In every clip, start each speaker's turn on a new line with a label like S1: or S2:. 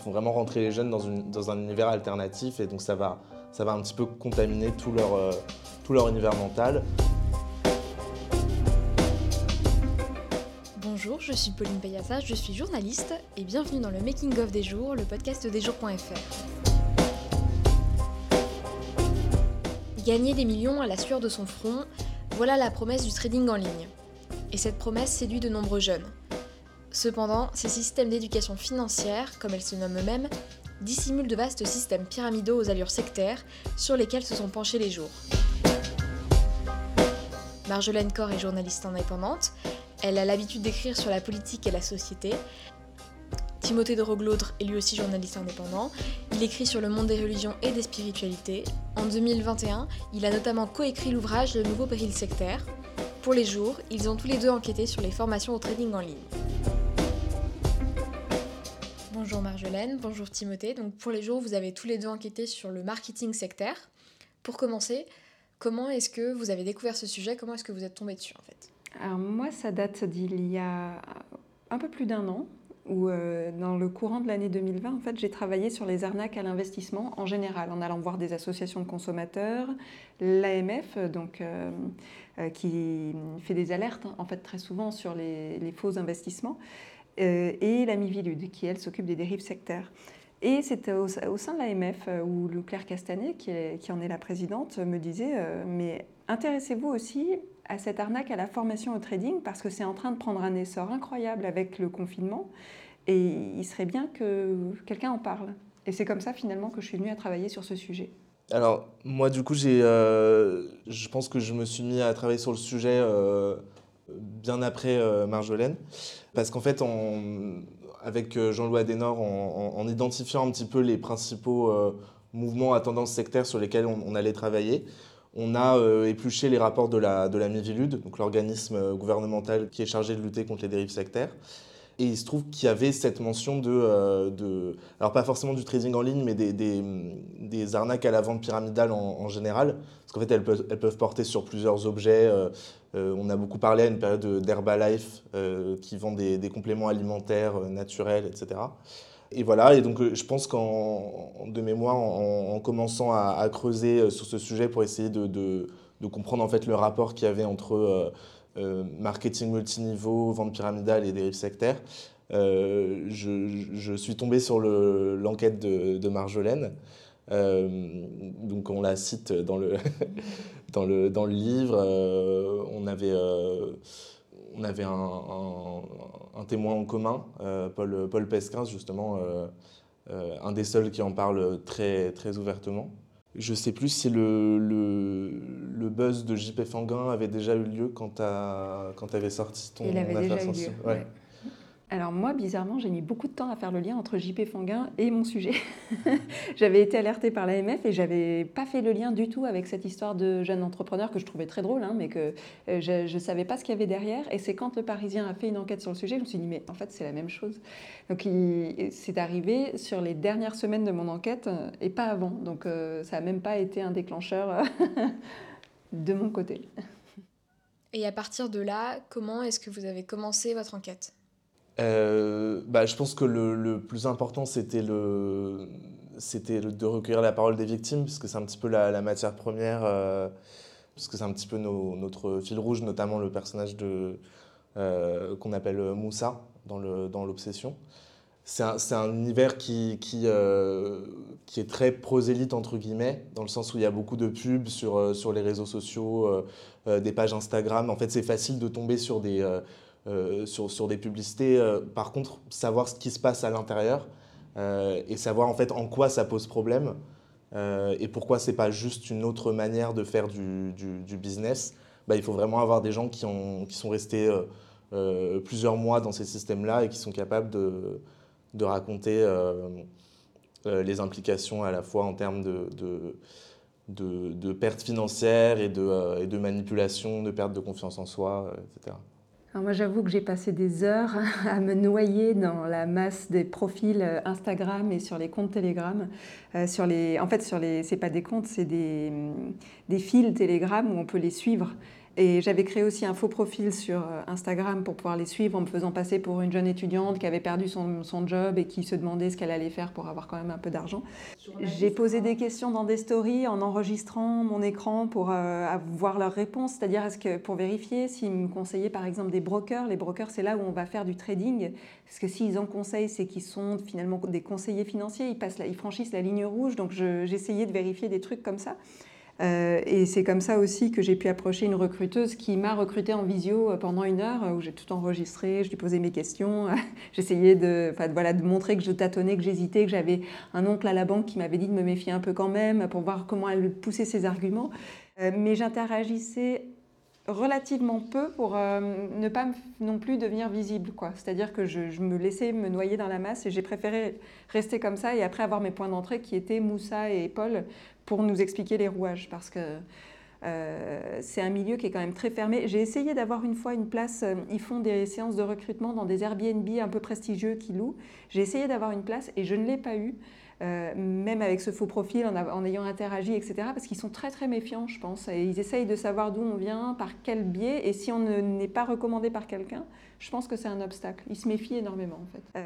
S1: font vraiment rentrer les jeunes dans, une, dans un univers alternatif et donc ça va, ça va un petit peu contaminer tout leur, euh, tout leur univers mental.
S2: Bonjour, je suis Pauline Payassa, je suis journaliste et bienvenue dans le Making of des jours, le podcast des jours.fr. Gagner des millions à la sueur de son front, voilà la promesse du trading en ligne. Et cette promesse séduit de nombreux jeunes. Cependant, ces systèmes d'éducation financière, comme elles se nomment eux-mêmes, dissimulent de vastes systèmes pyramidaux aux allures sectaires sur lesquels se sont penchés les jours. Marjolaine Corr est journaliste indépendante. Elle a l'habitude d'écrire sur la politique et la société. Timothée de Roglaudre est lui aussi journaliste indépendant. Il écrit sur le monde des religions et des spiritualités. En 2021, il a notamment coécrit l'ouvrage Le nouveau péril sectaire. Pour les jours, ils ont tous les deux enquêté sur les formations au trading en ligne. Bonjour Marjolaine, bonjour Timothée. Donc pour les jours, vous avez tous les deux enquêté sur le marketing sectaire. Pour commencer, comment est-ce que vous avez découvert ce sujet? Comment est-ce que vous êtes tombé dessus en fait?
S3: Alors moi, ça date d'il y a un peu plus d'un an où euh, dans le courant de l'année 2020, en fait, j'ai travaillé sur les arnaques à l'investissement en général, en allant voir des associations de consommateurs, l'AMF, donc euh, euh, qui fait des alertes en fait très souvent sur les, faux investissements, et la Mivilude, qui elle s'occupe des dérives sectaires. Et c'était au, sein de l'AMF où Claire Castanet, qui, en est la présidente, me disait Mais intéressez-vous aussi à cette arnaque à la formation au trading parce que c'est en train de prendre un essor incroyable avec le confinement et il serait bien que quelqu'un en parle. Et c'est comme ça finalement que je suis venue à travailler sur ce sujet.
S1: Alors moi du coup euh, je pense que je me suis mis à travailler sur le sujet euh, bien après euh, Marjolaine parce qu'en fait avec Jean-Louis Adenor en, identifiant un petit peu les principaux mouvements à tendance sectaire sur lesquels on allait travailler, on a euh, épluché les rapports de la, de donc l'organisme euh, gouvernemental qui est chargé de lutter contre les dérives sectaires. Et il se trouve qu'il y avait cette mention de, euh, alors pas forcément du trading en ligne, mais des, arnaques à la vente pyramidale en, général. Parce qu'en fait, elles peuvent, porter sur plusieurs objets. on a beaucoup parlé à une période d'Herbalife qui vend des, compléments alimentaires naturels, etc. Et voilà, et donc euh, je pense qu'en de mémoire, en, commençant à, creuser euh, sur ce sujet pour essayer de, de, comprendre en fait le rapport qu'il y avait entre euh, marketing multiniveau, vente pyramidale et dérives sectaires, je, je, suis tombé sur l'enquête de, Marjolaine. donc on la cite dans le, dans le, dans le livre. on avait on avait un, témoin en commun, euh, Paul, Paul Pesquin, justement, euh, euh, un des seuls qui en parle très, très ouvertement. Je ne sais plus si le, le, buzz de JP Fanguin avait déjà eu lieu quand tu avais sorti ton
S3: Il avait déjà eu lieu. Alors moi, bizarrement, j'ai mis beaucoup de temps à faire le lien entre JP Fanguin et mon sujet. j'avais été alertée par l'AMF et j'avais pas fait le lien du tout avec cette histoire de jeune entrepreneur que je trouvais très drôle, hein, mais que euh, je ne savais pas ce qu'il y avait derrière. Et c'est quand le Parisien a fait une enquête sur le sujet, je me suis dit, mais en fait, c'est la même chose. Donc c'est arrivé sur les dernières semaines de mon enquête euh, et pas avant. Donc euh, ça n'a même pas été un déclencheur de mon côté.
S2: Et à partir de là, comment est-ce que vous avez commencé votre enquête?
S1: Euh, bah, je pense que le, plus important, c'était le, c'était de recueillir la parole des victimes, puisque c'est un petit peu la, matière première, euh, puisque c'est un petit peu notre fil rouge, notamment le personnage de, euh, qu'on appelle Moussa dans, le, dans l'obsession. C'est un, un, univers qui, qui, qui, est très prosélyte, entre guillemets, dans le sens où il y a beaucoup de pubs sur, sur les réseaux sociaux, des pages Instagram. En fait, c'est facile de tomber sur des euh, sur, des publicités. Euh, par contre, savoir ce qui se passe à l'intérieur euh, et savoir en fait en quoi ça pose problème et pourquoi c'est pas juste une autre manière de faire du, business, bah, il faut vraiment avoir des gens qui, ont, qui sont restés plusieurs mois dans ces systèmes-là et qui sont capables de, raconter les implications à la fois en termes de, pertes financières et de, et de manipulation, de perte de confiance en soi, etc
S3: moi, j'avoue que j'ai passé des heures à me noyer dans la masse des profils euh, Instagram et sur les comptes Telegram. Euh, sur les, en fait, sur les, c'est pas des comptes, c'est des, des fils Telegram où on peut les suivre. Et j'avais créé aussi un faux profil sur euh, Instagram pour pouvoir les suivre en me faisant passer pour une jeune étudiante qui avait perdu son, son job et qui se demandait ce qu'elle allait faire pour avoir quand même un peu d'argent. J'ai posé des questions dans des stories en enregistrant mon écran pour euh, avoir leurs réponses, c'est-à-dire est-ce que pour vérifier s'ils me conseillaient par exemple des brokers. Les brokers, c'est là où on va faire du trading, parce que s'ils en conseillent, c'est qu'ils sont finalement des conseillers financiers, ils, passent ils franchissent la ligne rouge, donc j'essayais de vérifier des trucs comme ça. Euh, et c'est comme ça aussi que j'ai pu approcher une recruteuse qui m'a recrutée en visio euh, pendant une heure, où j'ai tout enregistré, je lui posais mes questions, j'essayais de, voilà, de montrer que je tâtonnais, que j'hésitais, que j'avais un oncle à la banque qui m'avait dit de me méfier un peu quand même, pour voir comment elle poussait ses arguments. Euh, mais j'interagissais relativement peu pour ne pas non plus devenir visible. C'est-à-dire que je, me laissais me noyer dans la masse et j'ai préféré rester comme ça et après avoir mes points d'entrée qui étaient Moussa et Paul pour nous expliquer les rouages parce que euh, c'est un milieu qui est quand même très fermé. J'ai essayé d'avoir une fois une place, euh, ils font des séances de recrutement dans des Airbnb un peu prestigieux qui louent. J'ai essayé d'avoir une place et je ne l'ai pas eu. Euh, même avec ce faux profil, en, en ayant interagi, etc., parce qu'ils sont très très méfiants, je pense, et ils essayent de savoir d'où on vient, par quel biais, et si on n'est pas recommandé par quelqu'un, je pense que c'est un obstacle. Ils se méfient énormément, en fait.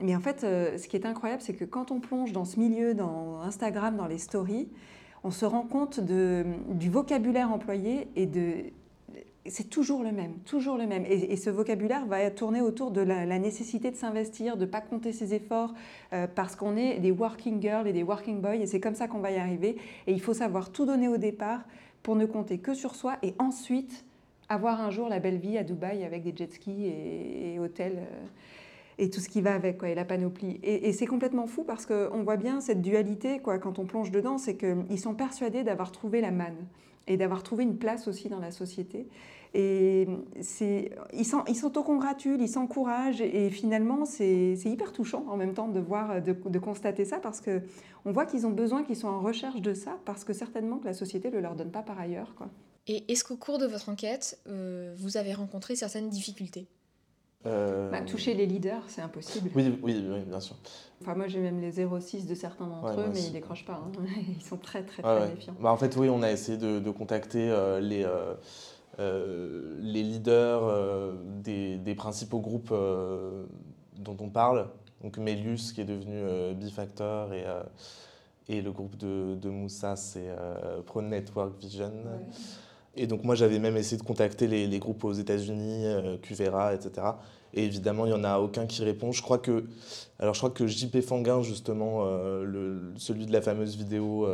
S3: Mais en fait, ce qui est incroyable, c'est que quand on plonge dans ce milieu, dans Instagram, dans les stories, on se rend compte du vocabulaire employé et c'est toujours le même, toujours le même. Et, ce vocabulaire va tourner autour de la, nécessité de s'investir, de ne pas compter ses efforts, euh, parce qu'on est des working girls et des working boys, et c'est comme ça qu'on va y arriver. Et il faut savoir tout donner au départ pour ne compter que sur soi, et ensuite avoir un jour la belle vie à Dubaï avec des jet skis et, hôtels. Euh, et tout ce qui va avec, quoi, et la panoplie. Et, c'est complètement fou parce qu'on voit bien cette dualité, quoi, quand on plonge dedans, c'est qu'ils sont persuadés d'avoir trouvé la manne et d'avoir trouvé une place aussi dans la société. Et ils s'autocongratulent, ils s'encouragent, et finalement, c'est hyper touchant en même temps de voir, de, constater ça, parce qu'on voit qu'ils ont besoin, qu'ils sont en recherche de ça, parce que certainement que la société ne leur donne pas par ailleurs. Quoi.
S2: Et est-ce qu'au cours de votre enquête, euh, vous avez rencontré certaines difficultés?
S3: Euh, bah, toucher les leaders, c'est impossible.
S1: Oui, oui, bien sûr.
S3: Enfin, moi, j'ai même les 06 de certains d'entre eux, mais ils décrochent pas. Hein. Ils sont très, très, très méfiants.
S1: Bah, en fait, oui, on a essayé de, contacter euh, les, euh, les leaders euh, des, principaux groupes dont on parle, donc Melius qui est devenu Bifactor et, et le groupe de, Moussa c'est Pro Network Vision. Et donc moi j'avais même essayé de contacter les, groupes aux États-Unis, Cuvera, etc. Et évidemment il n'y en a aucun qui répond. Je crois que, alors je crois que JP Fanguin justement, le, celui de la fameuse vidéo,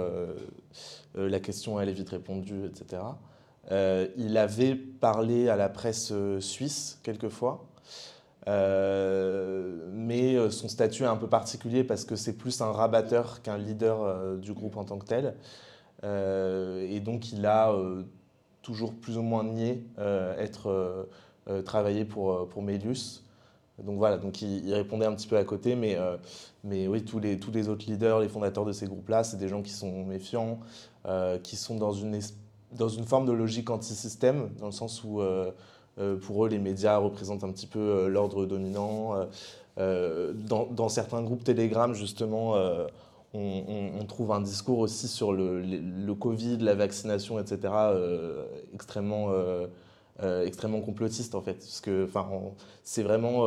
S1: la question elle est vite répondue, etc. Euh, il avait parlé à la presse euh, suisse quelquefois, euh, mais son statut est un peu particulier parce que c'est plus un rabatteur qu'un leader du groupe en tant que tel. et donc il a toujours plus ou moins nié être travaillé pour, pour Melius. Donc voilà, donc il, répondait un petit peu à côté, mais, mais oui, tous les, tous les autres leaders, les fondateurs de ces groupes-là, c'est des gens qui sont méfiants, qui sont dans une dans une forme de logique anti-système, dans le sens où euh, euh, pour eux, les médias représentent un petit peu euh, l'ordre dominant. Dans, certains groupes Telegram, justement, on, trouve un discours aussi sur le, Covid, la vaccination, etc., extrêmement, extrêmement complotiste, en fait. Parce que, enfin, c'est vraiment,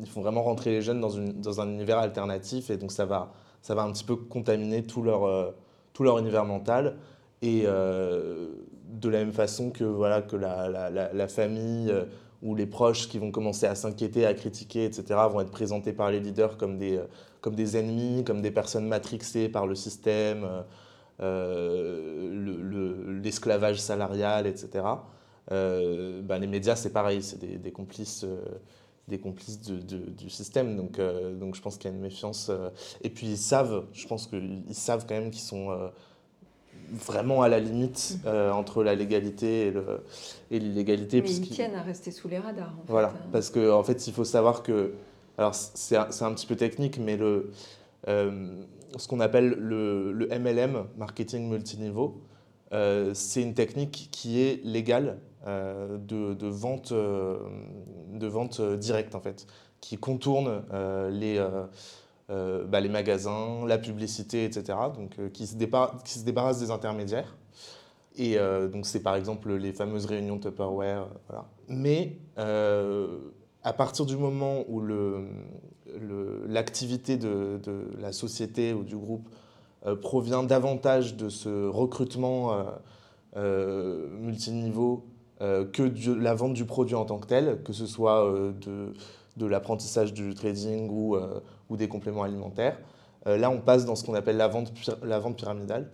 S1: ils font vraiment rentrer les jeunes dans, une, dans un univers alternatif, et donc ça va, ça va un petit peu contaminer tout leur, tout leur univers mental. Et euh, de la même façon que, voilà, que la, la, famille euh, ou les proches qui vont commencer à s'inquiéter, à critiquer, etc., vont être présentés par les leaders comme des, euh, comme des ennemis, comme des personnes matrixées par le système, l'esclavage salarial, etc. Ben, les médias, c'est pareil, c'est des, des, complices des complices de, du système. Donc, donc je pense qu'il y a une méfiance. et puis ils savent, je pense qu'ils savent quand même qu'ils sont vraiment à la limite euh, entre la légalité et l'illégalité.
S3: Mais ils tiennent à rester sous les radars. En
S1: voilà,
S3: fait.
S1: parce qu'en en fait, il faut savoir que, alors c'est un, petit peu technique, mais le, euh, ce qu'on appelle le, MLM, marketing multiniveau, euh, c'est une technique qui est légale de, de, vente, de vente directe, en fait, qui contourne les euh, bah, les magasins, la publicité, etc., donc, euh, qui, se qui, se débarrassent des intermédiaires. Et donc c'est par exemple les fameuses réunions Tupperware. Voilà. Mais à partir du moment où l'activité de, de, la société ou du groupe provient davantage de ce recrutement multiniveau que de la vente du produit en tant que tel, que ce soit de de l'apprentissage du trading ou, euh, ou des compléments alimentaires. Euh, là, on passe dans ce qu'on appelle la vente, la vente pyramidale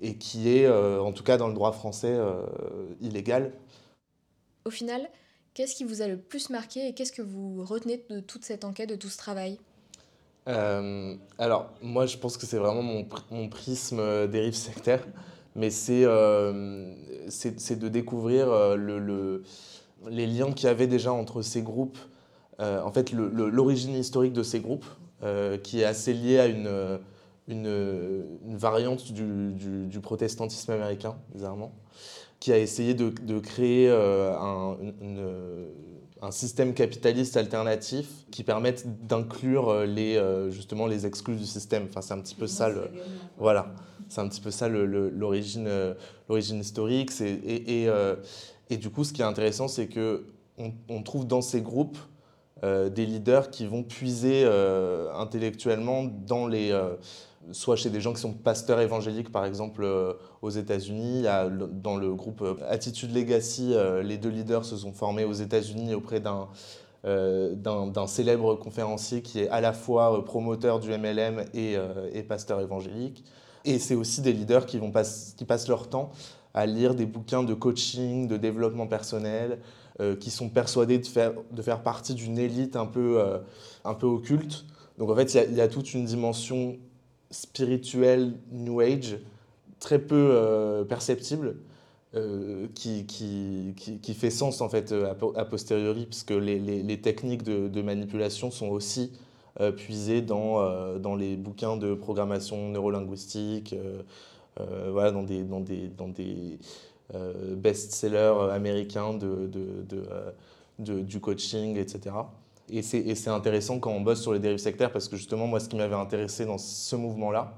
S1: et qui est, euh, en tout cas dans le droit français, illégal.
S2: Au final, qu'est-ce qui vous a le plus marqué et qu'est-ce que vous retenez de toute cette enquête, de tout ce travail?
S1: Alors, moi, je pense que c'est vraiment mon, mon prisme dérive sectaire, mais c'est euh, de découvrir le, le, les liens qu'il y avait déjà entre ces groupes euh, en fait l'origine historique de ces groupes, euh, qui est assez liée à une, une, variante du, protestantisme américain, bizarrement, qui a essayé de, créer euh, un, un, système capitaliste alternatif qui permette d'inclure les, justement les exclus du système. Enfin, c'est un petit peu ça, le, voilà, c'est un petit peu ça l'origine historique. Et, et, et, du coup, ce qui est intéressant, c'est que on trouve dans ces groupes euh, des leaders qui vont puiser euh, intellectuellement dans les, euh, soit chez des gens qui sont pasteurs évangéliques, par exemple aux États-Unis. Dans le groupe Attitude Legacy, les deux leaders se sont formés aux États-Unis auprès d'un célèbre conférencier qui est à la fois promoteur du MLM et, et pasteur évangélique. Et c'est aussi des leaders qui, vont qui passent leur temps à lire des bouquins de coaching, de développement personnel, euh, qui sont persuadés de faire, de faire partie d'une élite un peu, euh, un peu occulte. Donc en fait, il y, a toute une dimension spirituelle, New Age, très peu euh, perceptible, qui, qui, qui, fait sens en fait a, posteriori, puisque les, les, les techniques de, de, manipulation sont aussi puisées dans, dans les bouquins de programmation neurolinguistique, voilà, dans des, dans des, dans des best-seller américain de, euh, du coaching, etc. Et c'est intéressant quand on bosse sur les dérives sectaires parce que justement, moi, ce qui m'avait intéressé dans ce mouvement-là,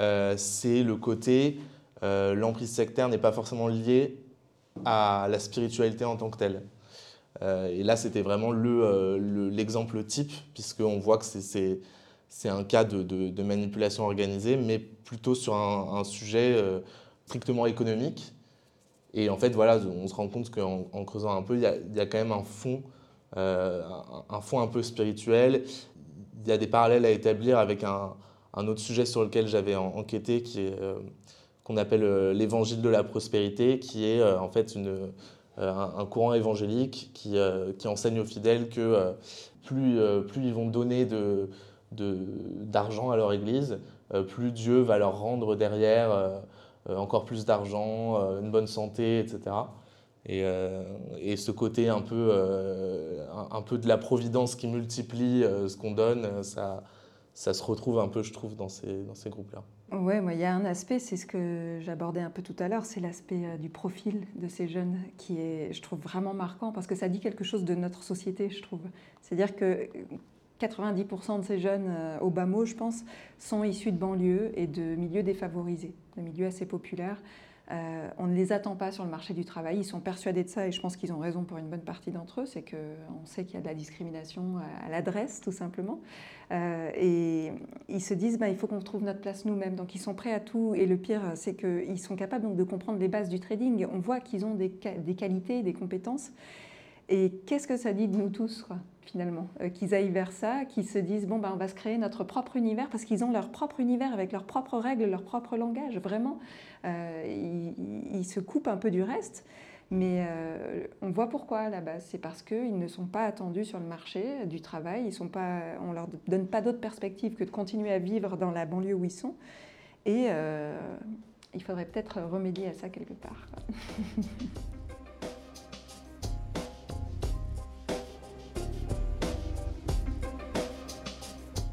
S1: euh, c'est le côté l'emprise sectaire n'est pas forcément liée à la spiritualité en tant que telle. et là, c'était vraiment l'exemple le, type, puisqu'on voit que c'est un cas de, manipulation organisée, mais plutôt sur un sujet strictement économique et en fait, voilà, on se rend compte qu'en en creusant un peu, il y, a, quand même un fond, euh, un, fond un peu spirituel. Il y a des parallèles à établir avec un, autre sujet sur lequel j'avais enquêté, qui est euh, qu'on appelle euh, l'évangile de la prospérité, qui est en fait un, courant évangélique qui, enseigne aux fidèles que plus, ils vont donner d'argent à leur église, plus Dieu va leur rendre derrière encore plus d'argent, euh, une bonne santé, etc. Et, euh, et, ce côté un peu, un, peu de la providence qui multiplie ce qu'on donne, ça, ça se retrouve un peu, je trouve, dans ces, dans ces groupes-là.
S3: Oui, il y a un aspect, c'est ce que j'abordais un peu tout à l'heure, c'est l'aspect du profil de ces jeunes qui est, je trouve, vraiment marquant parce que ça dit quelque chose de notre société, je trouve. C'est-à-dire que 90% de ces jeunes euh, au bas mot, je pense, sont issus de banlieues et de milieux défavorisés, de milieux assez populaires. Euh, on ne les attend pas sur le marché du travail. Ils sont persuadés de ça et je pense qu'ils ont raison pour une bonne partie d'entre eux. C'est qu'on sait qu'il y a de la discrimination à, l'adresse, tout simplement. Euh, et ils se disent bah, il faut qu'on trouve notre place nous-mêmes. Donc ils sont prêts à tout. Et le pire, c'est qu'ils sont capables donc, de comprendre les bases du trading. On voit qu'ils ont des, des qualités, des compétences. Et qu'est-ce que ça dit de nous tous, finalement euh, Qu'ils aillent vers ça, qu'ils se disent, bon, ben, on va se créer notre propre univers, parce qu'ils ont leur propre univers avec leurs propres règles, leur propre langage, vraiment. Euh, ils, se coupent un peu du reste. Mais euh, on voit pourquoi à la base. C'est parce qu'ils ne sont pas attendus sur le marché du travail. Ils sont pas, on ne leur donne pas d'autre perspective que de continuer à vivre dans la banlieue où ils sont. Et il faudrait peut-être remédier à ça quelque part.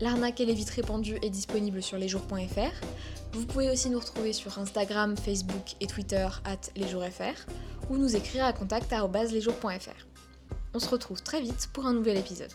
S2: L'arnaque et les vitres répandues est disponible sur lesjours.fr. Vous pouvez aussi nous retrouver sur Instagram, Facebook et Twitter at lesjoursfr ou nous écrire à contact.lesjours.fr. On se retrouve très vite pour un nouvel épisode.